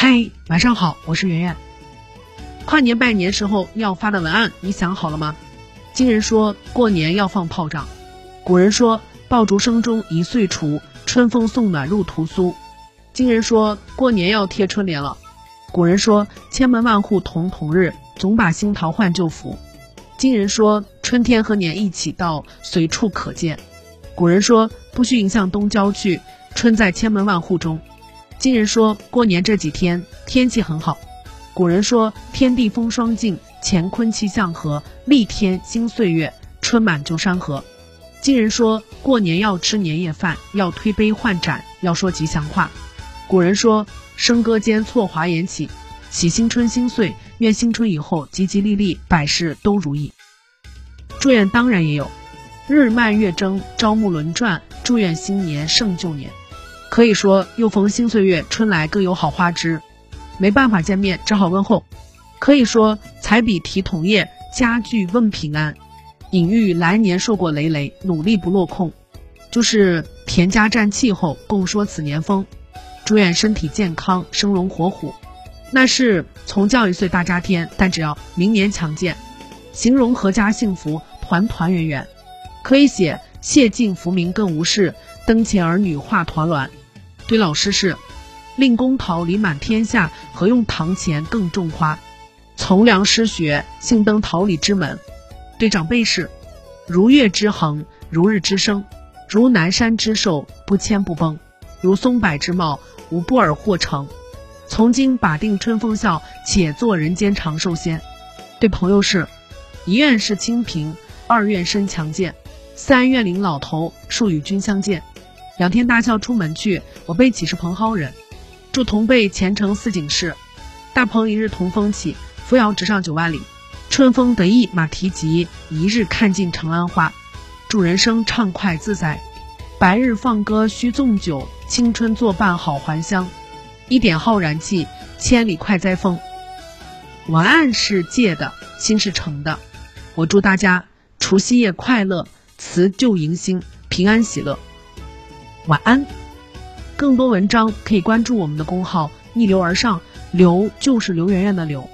嗨，晚上好，我是圆圆。跨年拜年时候要发的文案，你想好了吗？今人说过年要放炮仗，古人说爆竹声中一岁除，春风送暖入屠苏。今人说过年要贴春联了，古人说千门万户曈曈日，总把新桃换旧符。今人说春天和年一起到，随处可见。古人说不须迎向东郊去，春在千门万户中。今人说过年这几天天气很好。古人说天地风霜静，乾坤气象和，立天新岁月，春满旧山河。今人说过年要吃年夜饭，要推杯换盏，要说吉祥话。古人说笙歌间错华言起，喜新春新岁，愿新春以后吉吉利利，百事都如意。祝愿当然也有，日漫月争，朝暮轮转，祝愿新年胜旧年。可以说又逢新岁月，春来更有好花枝。没办法见面，只好问候。可以说彩笔题桐叶，佳句问平安，隐喻来年硕果累累，努力不落空。就是田家占气候，共说此年丰。祝愿身体健康，生龙活虎。那是从教一岁大家天，但只要明年强健，形容阖家幸福，团团圆圆。可以写谢晋福明更无事，灯前儿女话团圆。对老师是，令公桃李满天下，何用堂前更种花？从良师学，幸登桃李之门。对长辈是，如月之恒，如日之升，如南山之寿，不迁不崩，如松柏之茂，无不尔或成。从今把定春风笑，且做人间长寿仙。对朋友是，一愿是清贫，二愿身强健，三愿领老头，数与君相见。仰天大笑出门去，我辈岂是蓬蒿人？祝同辈前程似锦事，大鹏一日同风起，扶摇直上九万里。春风得意马蹄疾，一日看尽长安花。祝人生畅快自在，白日放歌须纵酒，青春作伴好还乡。一点浩然气，千里快哉风。文案是借的，心是诚的。我祝大家除夕夜快乐，辞旧迎新，平安喜乐。晚安，更多文章可以关注我们的公号“逆流而上”，刘就是刘媛媛的刘。